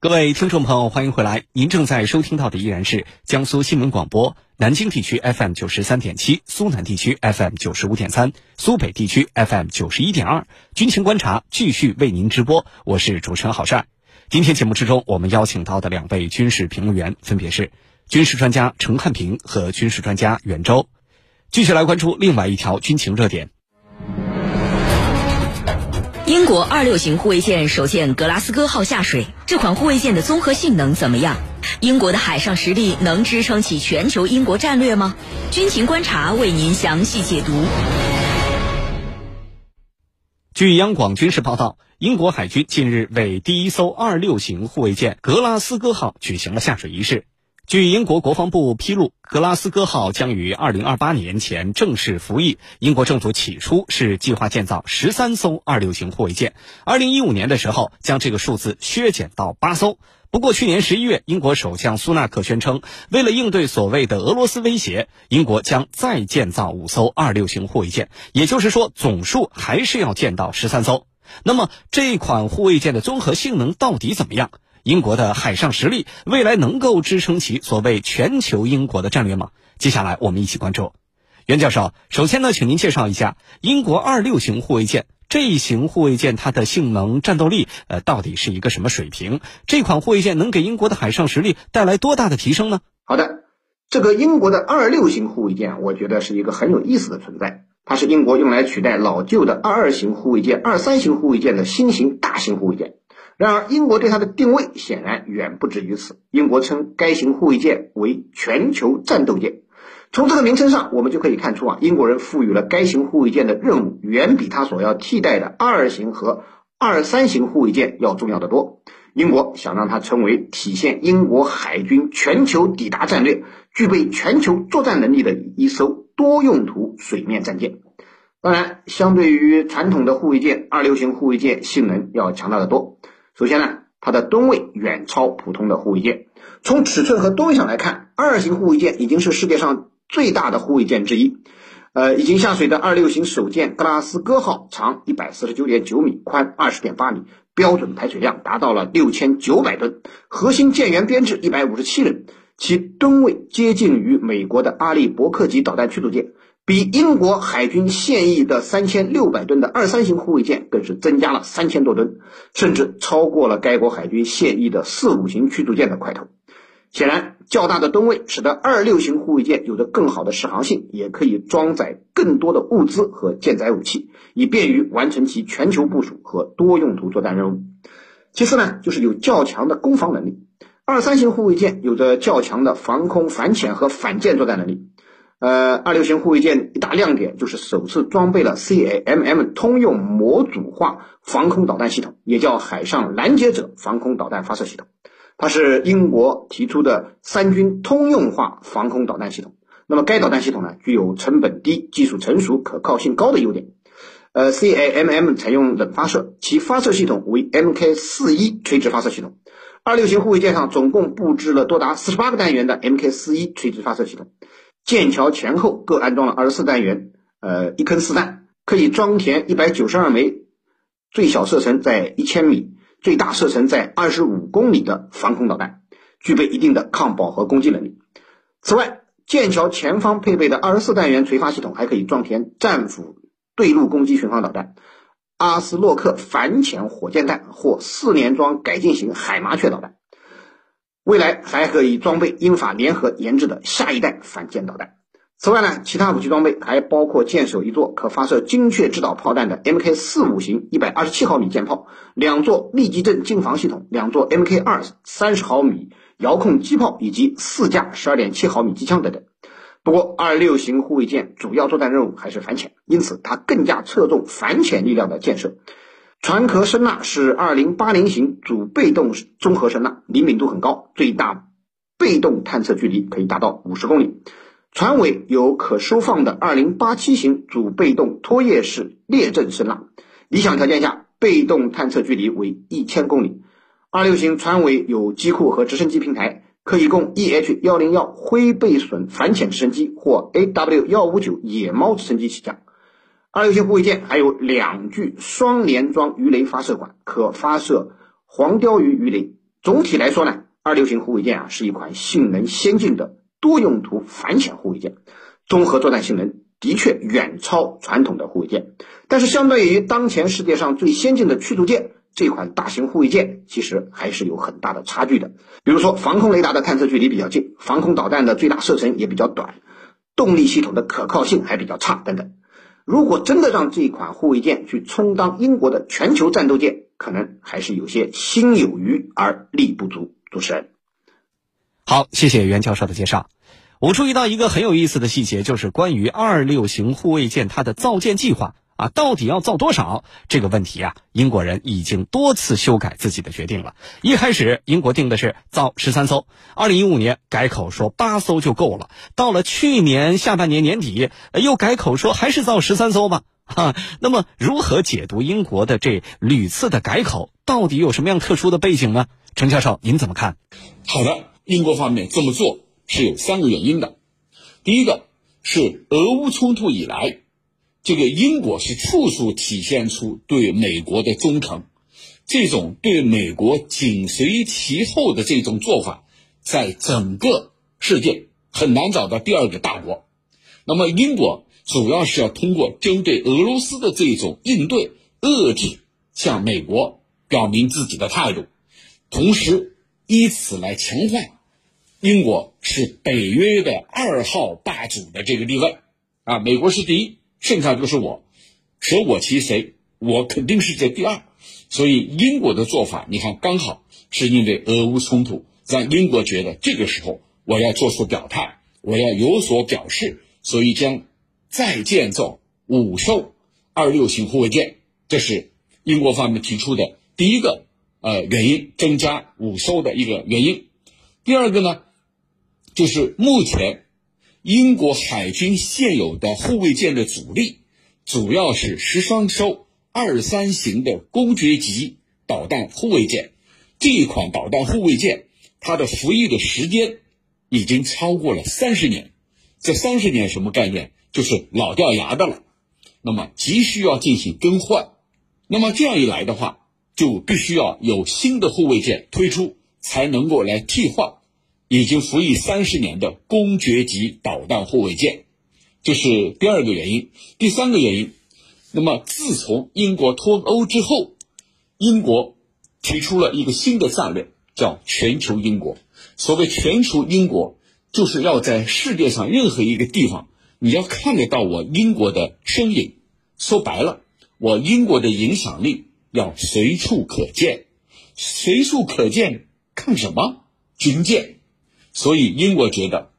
各位听众朋友，欢迎回来！您正在收听到的依然是江苏新闻广播南京地区 FM 九十三点七、苏南地区 FM 九十五点三、苏北地区 FM 九十一点二。军情观察继续为您直播，我是主持人郝帅。今天节目之中，我们邀请到的两位军事评论员分别是军事专家陈汉平和军事专家袁周。继续来关注另外一条军情热点。英国二六型护卫舰首舰格拉斯哥号下水，这款护卫舰的综合性能怎么样？英国的海上实力能支撑起全球英国战略吗？军情观察为您详细解读。据央广军事报道，英国海军近日为第一艘二六型护卫舰格拉斯哥号举行了下水仪式。据英国国防部披露，格拉斯哥号将于二零二八年前正式服役。英国政府起初是计划建造十三艘二六型护卫舰，二零一五年的时候将这个数字削减到八艘。不过去年十一月，英国首相苏纳克宣称，为了应对所谓的俄罗斯威胁，英国将再建造五艘二六型护卫舰，也就是说，总数还是要建到十三艘。那么这款护卫舰的综合性能到底怎么样？英国的海上实力未来能够支撑起所谓全球英国的战略吗？接下来我们一起关注。袁教授，首先呢，请您介绍一下英国二六型护卫舰这一型护卫舰它的性能、战斗力，呃，到底是一个什么水平？这款护卫舰能给英国的海上实力带来多大的提升呢？好的，这个英国的二六型护卫舰，我觉得是一个很有意思的存在。它是英国用来取代老旧的二二型护卫舰、二三型护卫舰的新型大型护卫舰。然而，英国对它的定位显然远不止于此。英国称该型护卫舰为全球战斗舰。从这个名称上，我们就可以看出啊，英国人赋予了该型护卫舰的任务远比它所要替代的二型和二三型护卫舰要重要的多。英国想让它成为体现英国海军全球抵达战略、具备全球作战能力的一艘多用途水面战舰。当然，相对于传统的护卫舰，二六型护卫舰性能要强大的多。首先呢，它的吨位远超普通的护卫舰。从尺寸和吨位上来看，二型护卫舰已经是世界上最大的护卫舰之一。呃，已经下水的二六型首舰格拉斯哥号长一百四十九点九米，宽二十点八米，标准排水量达到了六千九百吨，核心舰员编制一百五十七人，其吨位接近于美国的阿利伯克级导弹驱逐舰。比英国海军现役的三千六百吨的二三型护卫舰更是增加了三千多吨，甚至超过了该国海军现役的四五型驱逐舰的块头。显然，较大的吨位使得二六型护卫舰有着更好的适航性，也可以装载更多的物资和舰载武器，以便于完成其全球部署和多用途作战任务。其次呢，就是有较强的攻防能力。二三型护卫舰有着较强的防空、反潜和反舰作战能力。呃，二六型护卫舰一大亮点就是首次装备了 CAMM 通用模组化防空导弹系统，也叫海上拦截者防空导弹发射系统。它是英国提出的三军通用化防空导弹系统。那么该导弹系统呢，具有成本低、技术成熟、可靠性高的优点。呃，CAMM 采用冷发射，其发射系统为 Mk 四一垂直发射系统。二六型护卫舰上总共布置了多达四十八个单元的 Mk 四一垂直发射系统。舰桥前后各安装了二十四单元，呃，一坑四弹，可以装填一百九十二枚，最小射程在一千米，最大射程在二十五公里的防空导弹，具备一定的抗饱和攻击能力。此外，舰桥前方配备的二十四单元垂发系统还可以装填战斧对陆攻击巡航导弹、阿斯洛克反潜火箭弹或四连装改进型海麻雀导弹。未来还可以装备英法联合研制的下一代反舰导弹。此外呢，其他武器装备还包括舰首一座可发射精确制导炮弹的 Mk 四五型一百二十七毫米舰炮，两座立即阵近防系统，两座 Mk 二三十毫米遥控机炮，以及四架十二点七毫米机枪等等。不过，二六型护卫舰主要作战任务还是反潜，因此它更加侧重反潜力量的建设。船壳声呐是二零八零型主被动综合声呐，灵敏度很高，最大被动探测距离可以达到五十公里。船尾有可收放的二零八七型主被动拖曳式列阵声呐，理想条件下被动探测距离为一千公里。二六型船尾有机库和直升机平台，可以供 EH 幺零幺灰背隼反潜直升机或 AW 幺五九野猫直升机起降。二六型护卫舰还有两具双联装鱼雷发射管，可发射黄鲷鱼鱼雷。总体来说呢，二六型护卫舰啊是一款性能先进的多用途反潜护卫舰，综合作战性能的确远超传统的护卫舰。但是，相对于当前世界上最先进的驱逐舰，这款大型护卫舰其实还是有很大的差距的。比如说，防空雷达的探测距离比较近，防空导弹的最大射程也比较短，动力系统的可靠性还比较差等等。如果真的让这一款护卫舰去充当英国的全球战斗舰，可能还是有些心有余而力不足。主持人，好，谢谢袁教授的介绍。我注意到一个很有意思的细节，就是关于二六型护卫舰它的造舰计划。啊，到底要造多少这个问题啊？英国人已经多次修改自己的决定了。一开始，英国定的是造十三艘，二零一五年改口说八艘就够了。到了去年下半年年底，又改口说还是造十三艘吧。哈，那么如何解读英国的这屡次的改口？到底有什么样特殊的背景呢？程教授，您怎么看？好的，英国方面这么做是有三个原因的。第一个是俄乌冲突以来。这个英国是处处体现出对美国的忠诚，这种对美国紧随其后的这种做法，在整个世界很难找到第二个大国。那么，英国主要是要通过针对俄罗斯的这种应对遏制，向美国表明自己的态度，同时以此来强化英国是北约的二号霸主的这个地位。啊，美国是第一。剩下就是我，舍我其谁？我肯定是这第二。所以英国的做法，你看刚好是因为俄乌冲突，让英国觉得这个时候我要做出表态，我要有所表示，所以将再建造五艘二六型护卫舰，这是英国方面提出的第一个呃原因，增加五艘的一个原因。第二个呢，就是目前。英国海军现有的护卫舰的主力，主要是十双艘二三型的公爵级导弹护卫舰。这一款导弹护卫舰，它的服役的时间已经超过了三十年。这三十年什么概念？就是老掉牙的了。那么急需要进行更换。那么这样一来的话，就必须要有新的护卫舰推出，才能够来替换。已经服役三十年的公爵级导弹护卫舰，这是第二个原因。第三个原因，那么自从英国脱欧之后，英国提出了一个新的战略，叫全球英国。所谓全球英国，就是要在世界上任何一个地方，你要看得到我英国的身影。说白了，我英国的影响力要随处可见。随处可见，看什么？军舰。所以，英国觉得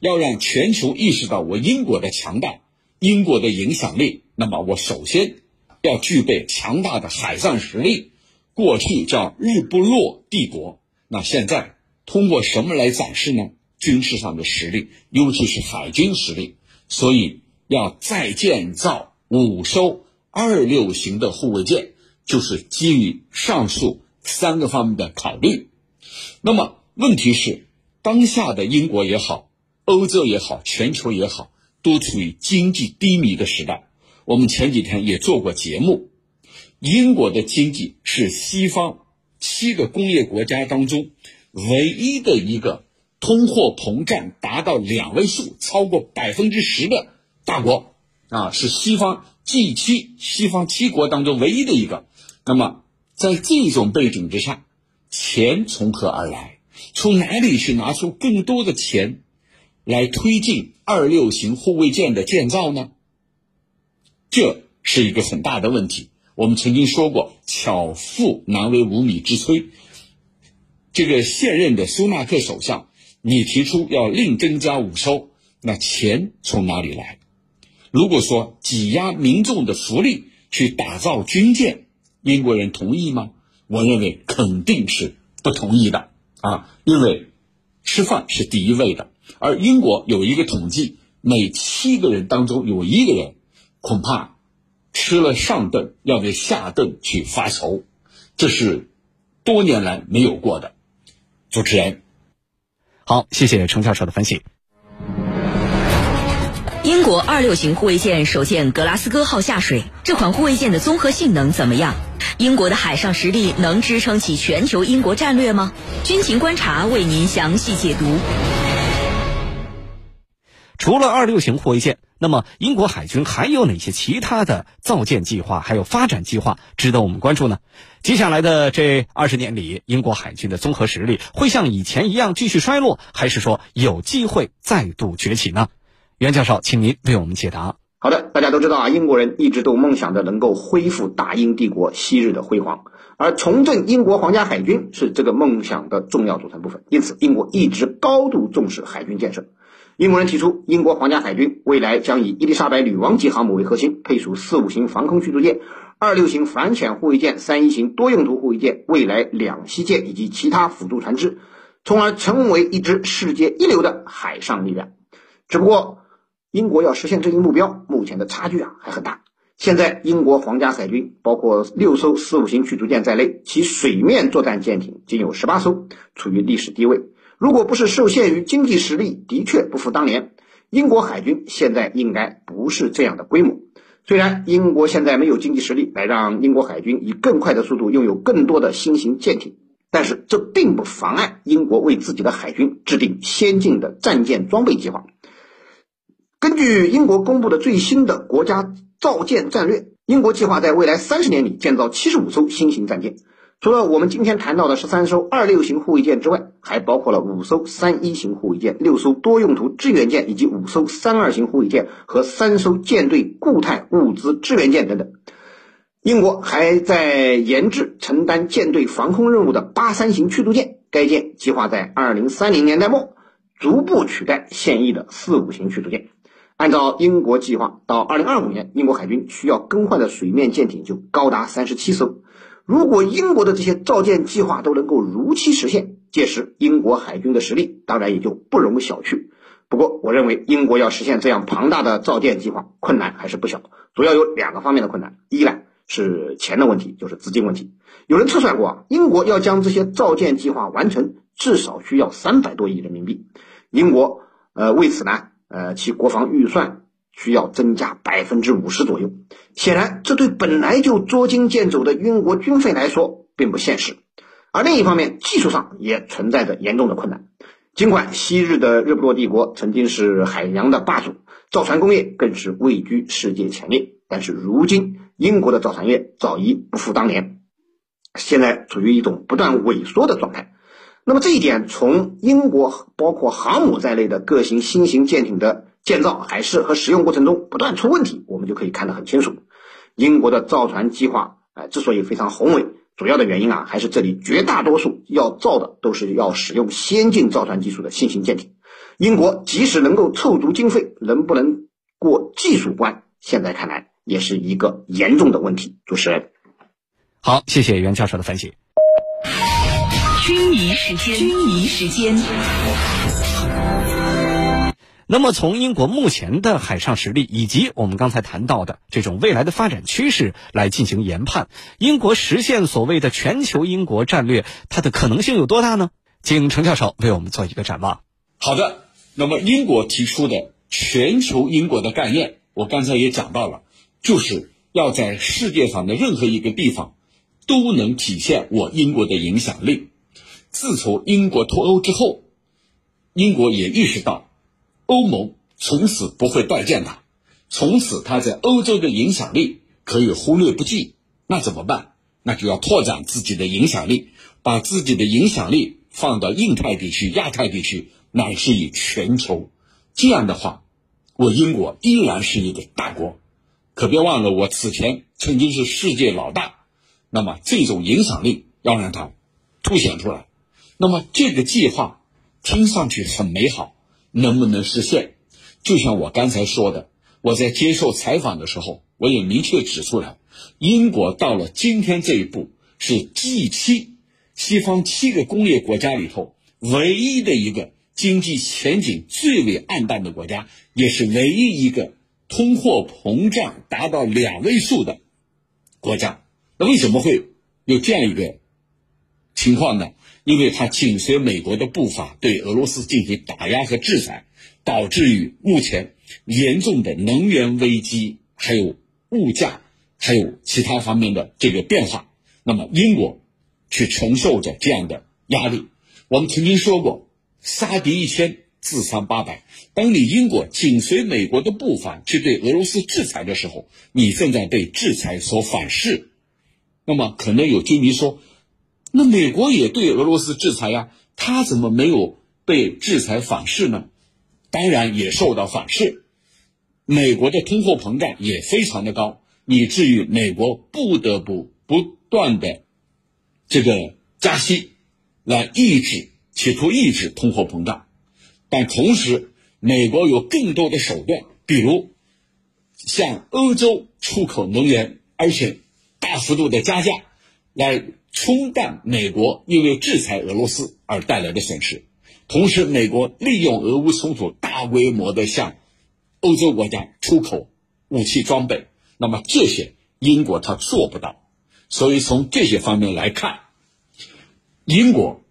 要让全球意识到我英国的强大、英国的影响力，那么我首先要具备强大的海上实力。过去叫日不落帝国，那现在通过什么来展示呢？军事上的实力，尤其是海军实力。所以要再建造五艘二六型的护卫舰，就是基于上述三个方面的考虑。那么问题是？当下的英国也好，欧洲也好，全球也好，都处于经济低迷的时代。我们前几天也做过节目，英国的经济是西方七个工业国家当中唯一的一个通货膨胀达到两位数，超过百分之十的大国啊，是西方 G 七西方七国当中唯一的一个。那么，在这种背景之下，钱从何而来？从哪里去拿出更多的钱，来推进二六型护卫舰的建造呢？这是一个很大的问题。我们曾经说过，巧妇难为无米之炊。这个现任的苏纳克首相，你提出要另增加五艘，那钱从哪里来？如果说挤压民众的福利去打造军舰，英国人同意吗？我认为肯定是不同意的。啊，因为吃饭是第一位的，而英国有一个统计，每七个人当中有一个人恐怕吃了上顿要为下顿去发愁，这是多年来没有过的。主持人，好，谢谢程教授的分析。英国二六型护卫舰首舰格拉斯哥号下水，这款护卫舰的综合性能怎么样？英国的海上实力能支撑起全球英国战略吗？军情观察为您详细解读。除了二六型护卫舰，那么英国海军还有哪些其他的造舰计划，还有发展计划值得我们关注呢？接下来的这二十年里，英国海军的综合实力会像以前一样继续衰落，还是说有机会再度崛起呢？袁教授，请您为我们解答。好的，大家都知道啊，英国人一直都梦想着能够恢复大英帝国昔日的辉煌，而重振英国皇家海军是这个梦想的重要组成部分。因此，英国一直高度重视海军建设。英国人提出，英国皇家海军未来将以伊丽莎白女王级航母为核心，配属四五型防空驱逐舰、二六型反潜护卫舰、三一型多用途护卫舰、未来两栖舰以及其他辅助船只，从而成为一支世界一流的海上力量。只不过，英国要实现这一目标，目前的差距啊还很大。现在，英国皇家海军包括六艘四五型驱逐舰在内，其水面作战舰艇仅有十八艘，处于历史低位。如果不是受限于经济实力，的确不复当年。英国海军现在应该不是这样的规模。虽然英国现在没有经济实力来让英国海军以更快的速度拥有更多的新型舰艇，但是这并不妨碍英国为自己的海军制定先进的战舰装备计划。根据英国公布的最新的国家造舰战略，英国计划在未来三十年里建造七十五艘新型战舰。除了我们今天谈到的十三艘二六型护卫舰之外，还包括了五艘三一型护卫舰、六艘多用途支援舰以及五艘三二型护卫舰和三艘舰队固态物资支援舰等等。英国还在研制承担舰队防空任务的八三型驱逐舰，该舰计划在二零三零年代末逐步取代现役的四五型驱逐舰。按照英国计划，到二零二五年，英国海军需要更换的水面舰艇就高达三十七艘。如果英国的这些造舰计划都能够如期实现，届时英国海军的实力当然也就不容小觑。不过，我认为英国要实现这样庞大的造舰计划，困难还是不小，主要有两个方面的困难。一呢是钱的问题，就是资金问题。有人测算过啊，英国要将这些造舰计划完成，至少需要三百多亿人民币。英国呃为此呢，呃其国防预算。需要增加百分之五十左右，显然这对本来就捉襟见肘的英国军费来说并不现实。而另一方面，技术上也存在着严重的困难。尽管昔日的日不落帝国曾经是海洋的霸主，造船工业更是位居世界前列，但是如今英国的造船业早已不复当年，现在处于一种不断萎缩的状态。那么这一点，从英国包括航母在内的各型新型舰艇的。建造还是和使用过程中不断出问题，我们就可以看得很清楚。英国的造船计划，哎，之所以非常宏伟，主要的原因啊，还是这里绝大多数要造的都是要使用先进造船技术的新型舰艇。英国即使能够凑足经费，能不能过技术关，现在看来也是一个严重的问题。主持人，好，谢谢袁教授的分析。军迷时间，军迷时间。那么，从英国目前的海上实力以及我们刚才谈到的这种未来的发展趋势来进行研判，英国实现所谓的全球英国战略，它的可能性有多大呢？请程教授为我们做一个展望。好的，那么英国提出的全球英国的概念，我刚才也讲到了，就是要在世界上的任何一个地方都能体现我英国的影响力。自从英国脱欧之后，英国也意识到。欧盟从此不会待见他，从此他在欧洲的影响力可以忽略不计。那怎么办？那就要拓展自己的影响力，把自己的影响力放到印太地区、亚太地区，乃至于全球。这样的话，我英国依然是一个大国。可别忘了，我此前曾经是世界老大。那么这种影响力要让它凸显出来。那么这个计划听上去很美好。能不能实现？就像我刚才说的，我在接受采访的时候，我也明确指出来，英国到了今天这一步，是 G7 西方七个工业国家里头唯一的一个经济前景最为暗淡的国家，也是唯一一个通货膨胀达到两位数的国家。那为什么会有这样一个情况呢？因为它紧随美国的步伐，对俄罗斯进行打压和制裁，导致于目前严重的能源危机，还有物价，还有其他方面的这个变化，那么英国去承受着这样的压力。我们曾经说过，杀敌一千，自伤八百。当你英国紧随美国的步伐去对俄罗斯制裁的时候，你正在被制裁所反噬。那么，可能有居民说：“那美国也对俄罗斯制裁呀，他怎么没有被制裁反噬呢？”当然也受到反噬。美国的通货膨胀也非常的高，以至于美国不得不不断的这个加息。来抑制，企图抑制通货膨胀，但同时，美国有更多的手段，比如向欧洲出口能源，而且大幅度的加价，来冲淡美国因为制裁俄罗斯而带来的损失。同时，美国利用俄乌冲突，大规模的向欧洲国家出口武器装备，那么这些英国他做不到。所以从这些方面来看。英国，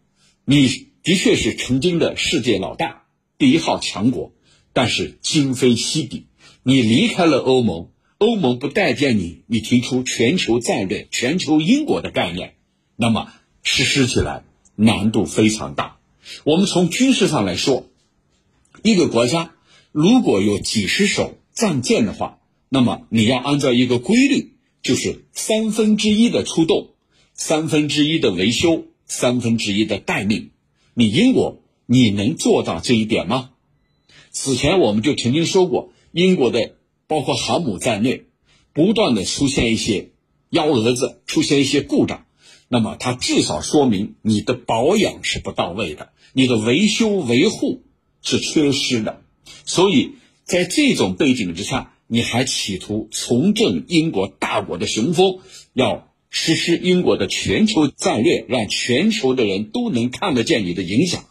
你的确是曾经的世界老大、第一号强国，但是今非昔比。你离开了欧盟，欧盟不待见你，你提出全球战略、全球英国的概念，那么实施起来难度非常大。我们从军事上来说，一个国家如果有几十艘战舰的话，那么你要按照一个规律，就是三分之一的出动，三分之一的维修。三分之一的待命，你英国你能做到这一点吗？此前我们就曾经说过，英国的包括航母在内，不断的出现一些幺蛾子，出现一些故障，那么它至少说明你的保养是不到位的，你的维修维护是缺失的。所以在这种背景之下，你还企图重振英国大国的雄风，要。实施英国的全球战略，让全球的人都能看得见你的影响。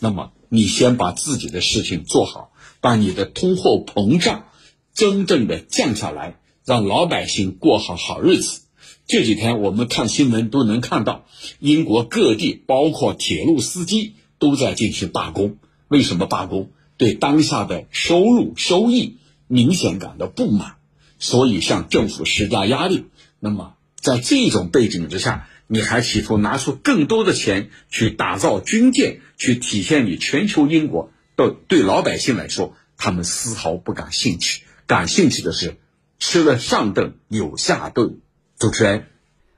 那么，你先把自己的事情做好，把你的通货膨胀真正的降下来，让老百姓过好好日子。这几天我们看新闻都能看到，英国各地包括铁路司机都在进行罢工。为什么罢工？对当下的收入收益明显感到不满，所以向政府施加压力。那么。在这种背景之下，你还企图拿出更多的钱去打造军舰，去体现你全球英国的对老百姓来说，他们丝毫不感兴趣。感兴趣的是吃了上顿有下顿。主持人，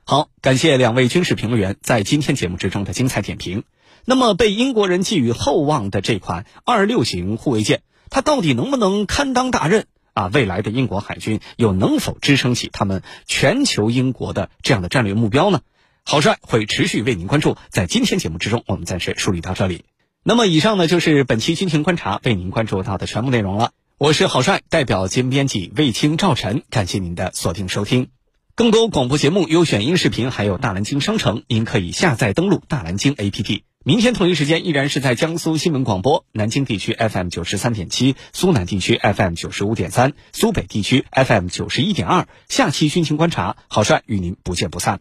好，感谢两位军事评论员在今天节目之中的精彩点评。那么，被英国人寄予厚望的这款二六型护卫舰，它到底能不能堪当大任？啊，未来的英国海军又能否支撑起他们全球英国的这样的战略目标呢？郝帅会持续为您关注。在今天节目之中，我们暂时梳理到这里。那么，以上呢就是本期军情观察为您关注到的全部内容了。我是郝帅，代表节目编辑魏青、赵晨，感谢您的锁定收听。更多广播节目、优选音视频，还有大蓝鲸商城，您可以下载登录大蓝鲸 APP。明天同一时间依然是在江苏新闻广播南京地区 FM 九十三点七，苏南地区 FM 九十五点三，苏北地区 FM 九十一点二。下期军情观察，郝帅与您不见不散。